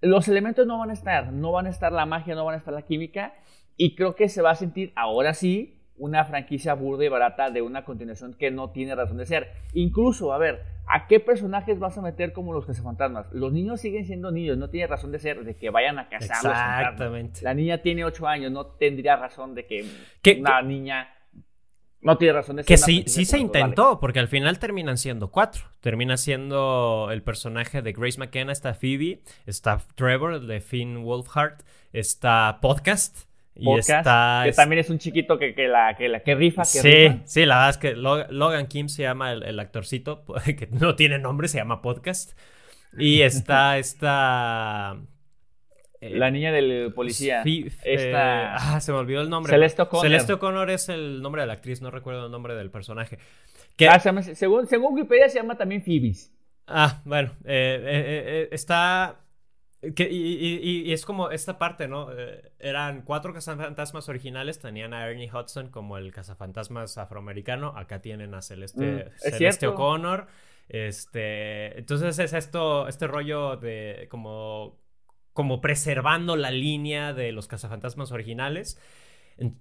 los elementos no van a estar, no van a estar la magia, no van a estar la química, y creo que se va a sentir ahora sí una franquicia burda y barata de una continuación que no tiene razón de ser. Incluso, a ver, ¿a qué personajes vas a meter como los cazafantasmas? Los niños siguen siendo niños, no tiene razón de ser de que vayan a cazar Exactamente. La niña tiene 8 años, no tendría razón de que una niña no tiene razón de ser. Que sí, sí se intentó, porque al final terminan siendo cuatro. Termina siendo el personaje de Grace McKenna, está Phoebe, está Trevor, de Finn Wolfhard, está Podcast. Y está, que también es un chiquito que, la, que, la, que rifa. sí, sí, la verdad es que Logan Kim se llama el, actorcito, que no tiene nombre, se llama Podcast. Y está esta eh, la niña del policía. Eh, ah, se me olvidó el nombre. Celeste O'Connor. Celeste O'Connor es el nombre de la actriz, no recuerdo el nombre del personaje. Ah, según, según Wikipedia se llama también Phoebes. Ah, bueno, eh, está... y, es como esta parte, ¿no? eran cuatro cazafantasmas originales, tenían a Ernie Hudson como el cazafantasmas afroamericano, acá tienen a Celeste, mm, Celeste O'Connor. Este, entonces es esto, este rollo de como como preservando la línea de los cazafantasmas originales.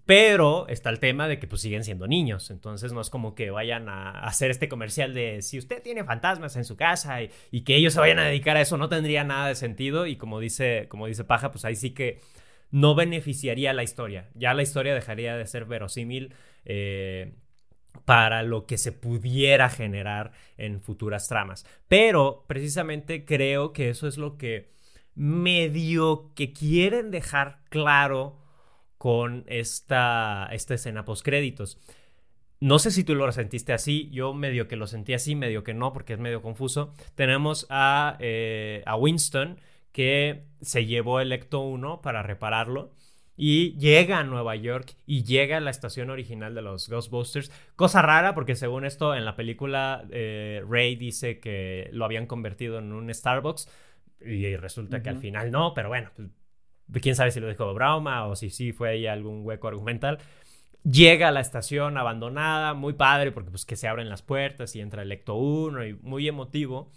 Pero está el tema de que pues siguen siendo niños, entonces no es como que vayan a hacer este comercial de si usted tiene fantasmas en su casa y, que ellos se vayan a dedicar a eso no tendría nada de sentido. Y como dice, como dice Paja, pues ahí sí que no beneficiaría la historia, ya la historia dejaría de ser verosímil eh, para lo que se pudiera generar en futuras tramas. Pero precisamente creo que eso es lo que medio que quieren dejar claro con esta, esta escena créditos No sé si tú lo sentiste así, yo medio que lo sentí así, medio que no, porque es medio confuso. Tenemos a, eh, a Winston que se llevó el Ecto 1 para repararlo y llega a Nueva York y llega a la estación original de los Ghostbusters. Cosa rara porque según esto en la película eh, Ray dice que lo habían convertido en un Starbucks. Y resulta que al final no, pero bueno, pues, quién sabe si lo dijo broma o si sí fue ahí algún hueco argumental. Llega a la estación abandonada, muy padre porque pues que se abren las puertas y entra el Ecto 1 y muy emotivo.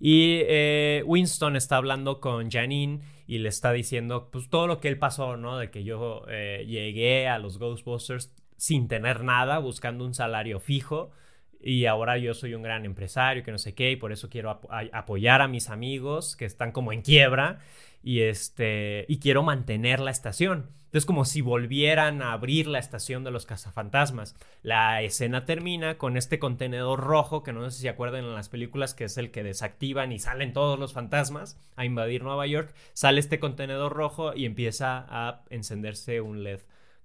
Y eh, Winston está hablando con Janine y le está diciendo pues todo lo que él pasó, ¿no? De que yo eh, llegué a los Ghostbusters sin tener nada, buscando un salario fijo y ahora yo soy un gran empresario, que no sé qué, y por eso quiero apoyar a mis amigos que están como en quiebra y este y quiero mantener la estación. Entonces como si volvieran a abrir la estación de los cazafantasmas. La escena termina con este contenedor rojo que no sé si se acuerdan en las películas que es el que desactivan y salen todos los fantasmas a invadir Nueva York. Sale este contenedor rojo y empieza a encenderse un LED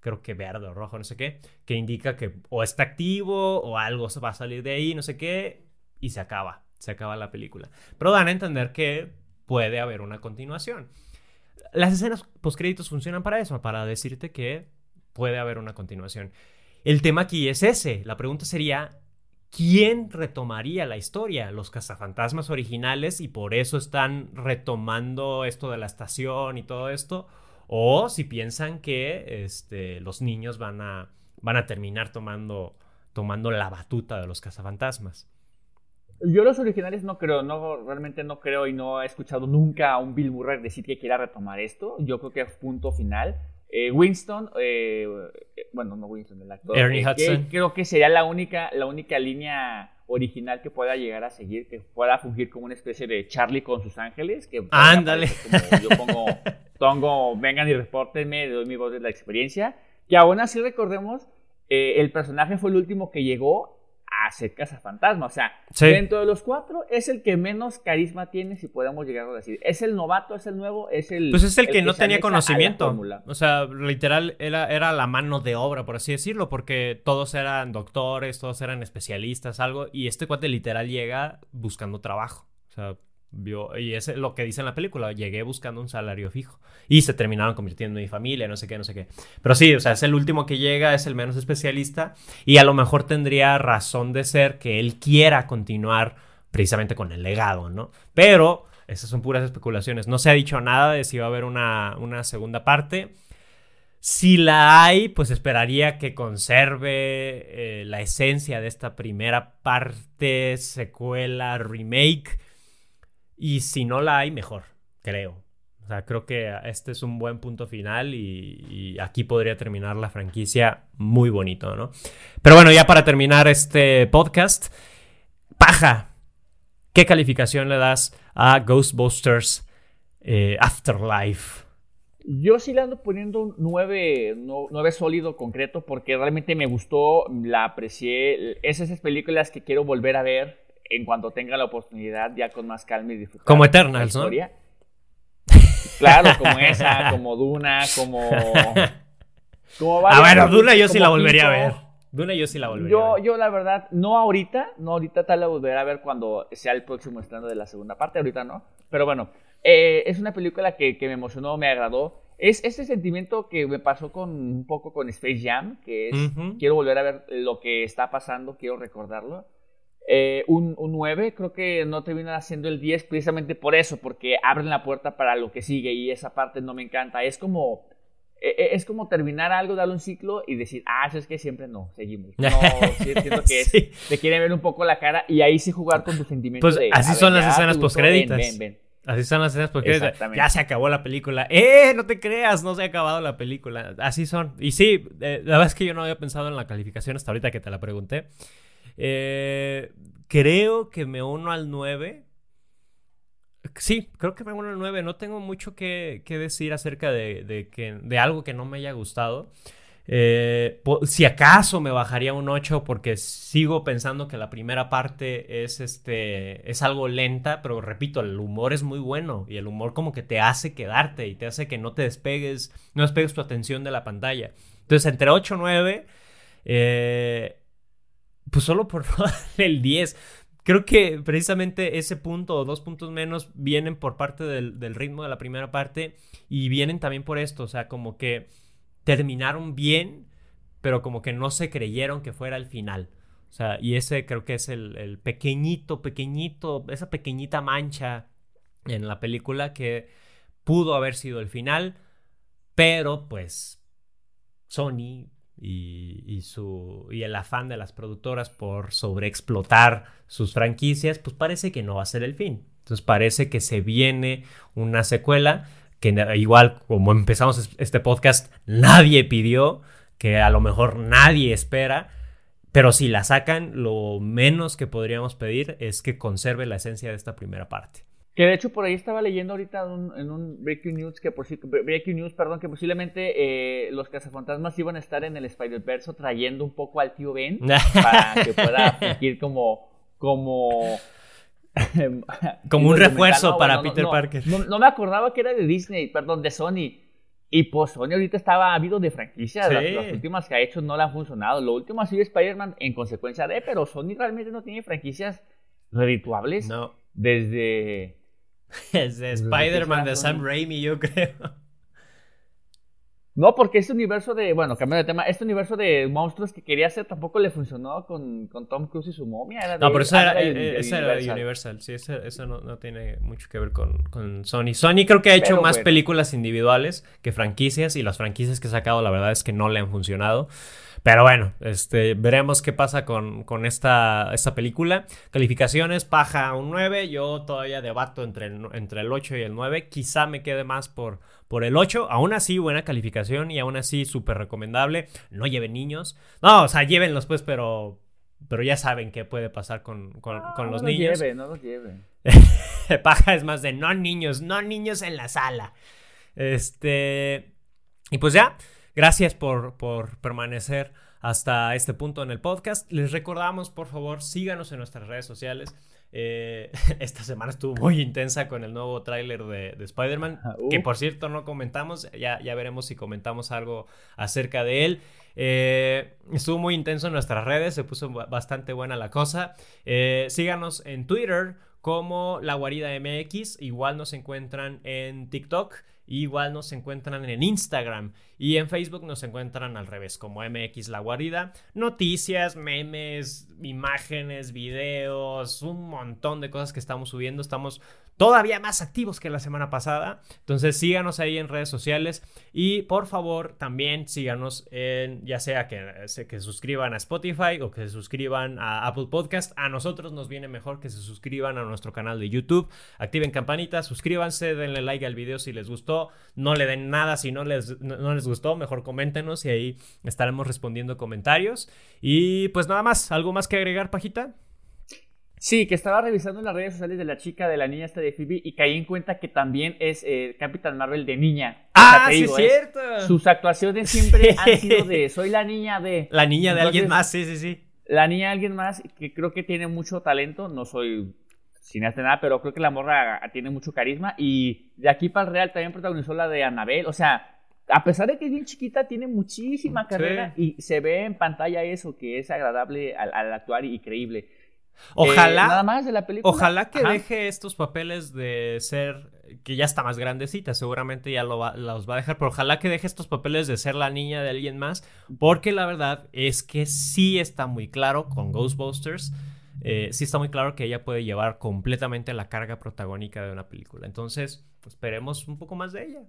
creo que verde o rojo, no sé qué, que indica que o está activo o algo va a salir de ahí, no sé qué, y se acaba, se acaba la película. Pero dan a entender que puede haber una continuación. Las escenas postcréditos funcionan para eso, para decirte que puede haber una continuación. El tema aquí es ese. La pregunta sería, ¿quién retomaría la historia? Los cazafantasmas originales y por eso están retomando esto de la estación y todo esto o si piensan que este, los niños van a, van a terminar tomando, tomando la batuta de los cazafantasmas. Yo los originales no creo, no, realmente no creo y no he escuchado nunca a un Bill Murray decir que quiera retomar esto. Yo creo que es punto final. Eh, Winston, eh, bueno, no Winston, el actor. Ernie eh, Hudson. creo que sería la única, la única línea original que pueda llegar a seguir, que pueda fungir como una especie de Charlie con sus ángeles. Que Ándale. yo pongo Tongo, vengan y repórtenme, doy mi voz de la experiencia. Que aún así recordemos, eh, el personaje fue el último que llegó a ser fantasma O sea, dentro de los cuatro es el que menos carisma tiene, si podemos llegar a decir. Es el novato, es el nuevo, es el. Pues es el, que, no tenía conocimiento. O sea, literal, era, era la mano de obra, por así decirlo, porque todos eran doctores, todos eran especialistas, algo. Y este cuate literal llega buscando trabajo. O sea, y es lo que dice en la película, llegué buscando un salario fijo y se terminaron convirtiendo en mi familia, no sé qué, no sé qué. Pero sí, o sea, es el último que llega, es el menos especialista y a lo mejor tendría razón de ser que él quiera continuar precisamente con el legado, ¿no? Pero esas son puras especulaciones, no se ha dicho nada de si va a haber una, una segunda parte. Si la hay, pues esperaría que conserve eh, la esencia de esta primera parte, secuela, remake y si no la hay, mejor, creo. O sea, creo que este es un buen punto final y, aquí podría terminar la franquicia muy bonito, ¿no? Pero bueno, ya para terminar este podcast, paja, ¿qué calificación le das a Ghostbusters eh, Afterlife? Yo sí le ando poniendo un 9, 9 sólido concreto porque realmente me gustó, la aprecié. Es esas películas que quiero volver a ver en cuanto tenga la oportunidad, ya con más calma y disfrutar. Como Eternals, ¿no? Claro, como esa, como Duna, como. como ah, bueno, Duna yo sí la volvería a ver. Duna yo sí la volvería yo, a ver. Yo, la verdad, no ahorita, no ahorita tal la volveré a ver cuando sea el próximo estreno de la segunda parte, ahorita no. Pero bueno, eh, es una película que, que, me emocionó, me agradó. Es ese sentimiento que me pasó con un poco con Space Jam, que es quiero volver a ver lo que está pasando, quiero recordarlo. Eh, un, 9, creo que no terminan haciendo el 10 precisamente por eso, porque abren la puerta para lo que sigue y esa parte no me encanta. Es como, e, e, es como terminar algo, darle un ciclo y decir, ah, eso es que siempre no, seguimos. No, sí, entiendo que es, te quieren ver un poco la cara y ahí sí jugar con tus sentimientos. Pues así son las escenas postcréditos. Así son las escenas porque ya se acabó la película. ¡Eh! No te creas, no se ha acabado la película. Así son. Y sí, eh, la verdad es que yo no había pensado en la calificación hasta ahorita que te la pregunté. Eh, creo que me uno al 9. Sí, creo que me uno al 9. No tengo mucho que, decir acerca de, que, de algo que no me haya gustado. Eh, si acaso me bajaría un 8 porque sigo pensando que la primera parte es, este, es algo lenta, pero repito, el humor es muy bueno y el humor como que te hace quedarte y te hace que no te despegues, no despegues tu atención de la pantalla. Entonces, entre 8 y 9, eh, pues solo por el 10. Creo que precisamente ese punto o dos puntos menos vienen por parte del, ritmo de la primera parte y vienen también por esto, o sea, como que terminaron bien, pero como que no se creyeron que fuera el final. O sea, y ese creo que es el, el pequeñito, pequeñito, esa pequeñita mancha en la película que pudo haber sido el final, pero pues Sony y, su, y el afán de las productoras por sobreexplotar sus franquicias, pues parece que no va a ser el fin. Entonces parece que se viene una secuela que igual como empezamos este podcast, nadie pidió, que a lo mejor nadie espera, pero si la sacan, lo menos que podríamos pedir es que conserve la esencia de esta primera parte. Que de hecho por ahí estaba leyendo ahorita en un Breaking News que por Breaking News, perdón, que posiblemente eh, los cazafantasmas iban a estar en el Spider-Verse trayendo un poco al tío Ben para que pueda fingir como como como un refuerzo para Peter Parker. No, me acordaba que era de Disney, perdón, de Sony. Y pues Sony ahorita estaba habido de franquicias. Las, últimas que ha hecho no le han funcionado. Lo último ha sido Spider-Man en consecuencia de, pero Sony realmente no tiene franquicias redituables. No. Desde Es de Spider-Man de Sam Raimi, yo creo. No, porque este universo de, bueno, cambiando de tema, este universo de monstruos que quería hacer tampoco le funcionó con, con Tom Cruise y su momia. Era no, pero eso era, eh, de Universal. Sí, eso, no, tiene mucho que ver con, con Sony. Sony creo que ha hecho más películas individuales que franquicias y las franquicias que ha sacado la verdad es que no le han funcionado. Pero bueno, este, veremos qué pasa con, esta, esta, película. Calificaciones, paja un 9. Yo todavía debato entre el, entre el 8 y el 9. Quizá me quede más por, por el 8. Aún así, buena calificación y aún así súper recomendable. No lleven niños. No, o sea, llévenlos pues, pero, pero ya saben qué puede pasar con, con, los niños. no los lleven. paja es más de no niños, no niños en la sala. Este... Y pues ya. Gracias por, permanecer hasta este punto en el podcast. Les recordamos, por favor, síganos en nuestras redes sociales. Eh, esta semana estuvo muy intensa con el nuevo tráiler de, Spider-Man, ah, que por cierto no comentamos, ya, ya veremos si comentamos algo acerca de él. Eh, estuvo muy intenso en nuestras redes, se puso bastante buena la cosa. Eh, síganos en Twitter como La Guarida MX. Igual nos encuentran en TikTok. Igual nos encuentran en Instagram y en Facebook nos encuentran al revés, como MX La Guarida. Noticias, memes, imágenes, videos, un montón de cosas que estamos subiendo. Estamos todavía más activos que la semana pasada. Entonces síganos ahí en redes sociales y por favor también síganos en ya sea que se que suscriban a Spotify o que se suscriban a Apple Podcast. A nosotros nos viene mejor que se suscriban a nuestro canal de YouTube. Activen campanita, suscríbanse, denle like al video si les gustó. No le den nada si no les, no gustó. Mejor coméntenos y ahí estaremos respondiendo comentarios. Y pues nada más, ¿algo más que agregar, Pajita? Sí, que estaba revisando las redes sociales de la chica, de la niña esta de Phoebe, y caí en cuenta que también es eh, Capitán Marvel de niña. Ah, sí, es cierto. sus actuaciones siempre han sido de soy la niña de. La niña de alguien más, sí, sí, sí. La niña de alguien más que creo que tiene mucho talento. No soy cineasta nada, pero creo que la morra tiene mucho carisma. Y de aquí para el Real también protagonizó la de Annabelle. O sea, a pesar de que es bien chiquita, tiene muchísima carrera y se ve en pantalla eso, que es agradable al, actuar y creíble. Ojalá, eh, nada más de la película. Ojalá que deje estos papeles de ser, que ya está más grandecita, seguramente ya lo los va a dejar, pero ojalá que deje estos papeles de ser la niña de alguien más, porque la verdad es que sí está muy claro con Ghostbusters, eh, sí está muy claro que ella puede llevar completamente la carga protagónica de una película. Entonces, pues, esperemos un poco más de ella.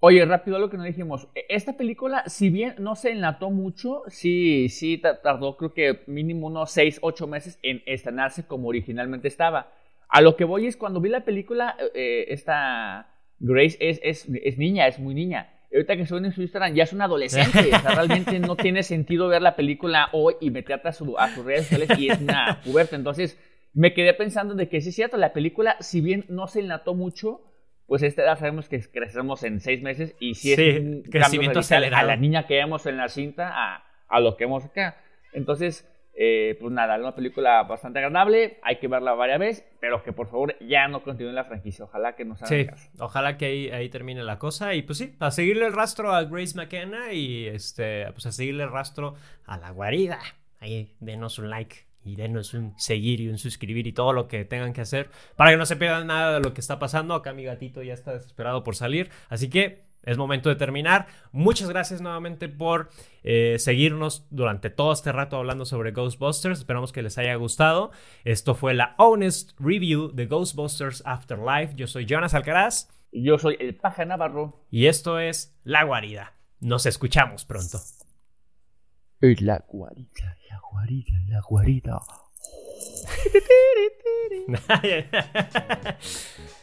Oye, rápido lo que nos dijimos. E, esta película, si bien no se enlató mucho, sí, sí tardó creo que mínimo unos 6, 8 meses en estrenarse como originalmente estaba. A lo que voy es cuando vi la película, eh, eh, esta Grace es, es, es, niña, es muy niña. Ahorita que estoy en su Instagram ya es una adolescente. o sea, realmente no tiene sentido ver la película hoy y meterte a, su, sus redes sociales y es una puberta. Entonces me quedé pensando de que sí es cierto, la película, si bien no se enlató mucho, pues esta edad sabemos que crecemos en seis meses y si es un crecimiento acelerado. a la niña que vemos en la cinta a, a lo que vemos acá. Entonces, eh, pues nada, una película bastante agradable, hay que verla varias veces, pero que por favor ya no continúe la franquicia, ojalá que nos hagan sí, caso. Ojalá que ahí, ahí, termine la cosa y pues sí, a seguirle el rastro a Grace McKenna y este, pues a seguirle el rastro a la guarida. Ahí denos un like y denos un seguir y un suscribir y todo lo que tengan que hacer para que no se pierdan nada de lo que está pasando. Acá mi gatito ya está desesperado por salir, así que es momento de terminar. Muchas gracias nuevamente por eh, seguirnos durante todo este rato hablando sobre Ghostbusters. Esperamos que les haya gustado. Esto fue la Honest Review de Ghostbusters Afterlife. Yo soy Jonas Alcaraz. Y yo soy el Paja Navarro. Y esto es La Guarida. Nos escuchamos pronto. La guarida, la guarida, la guarida.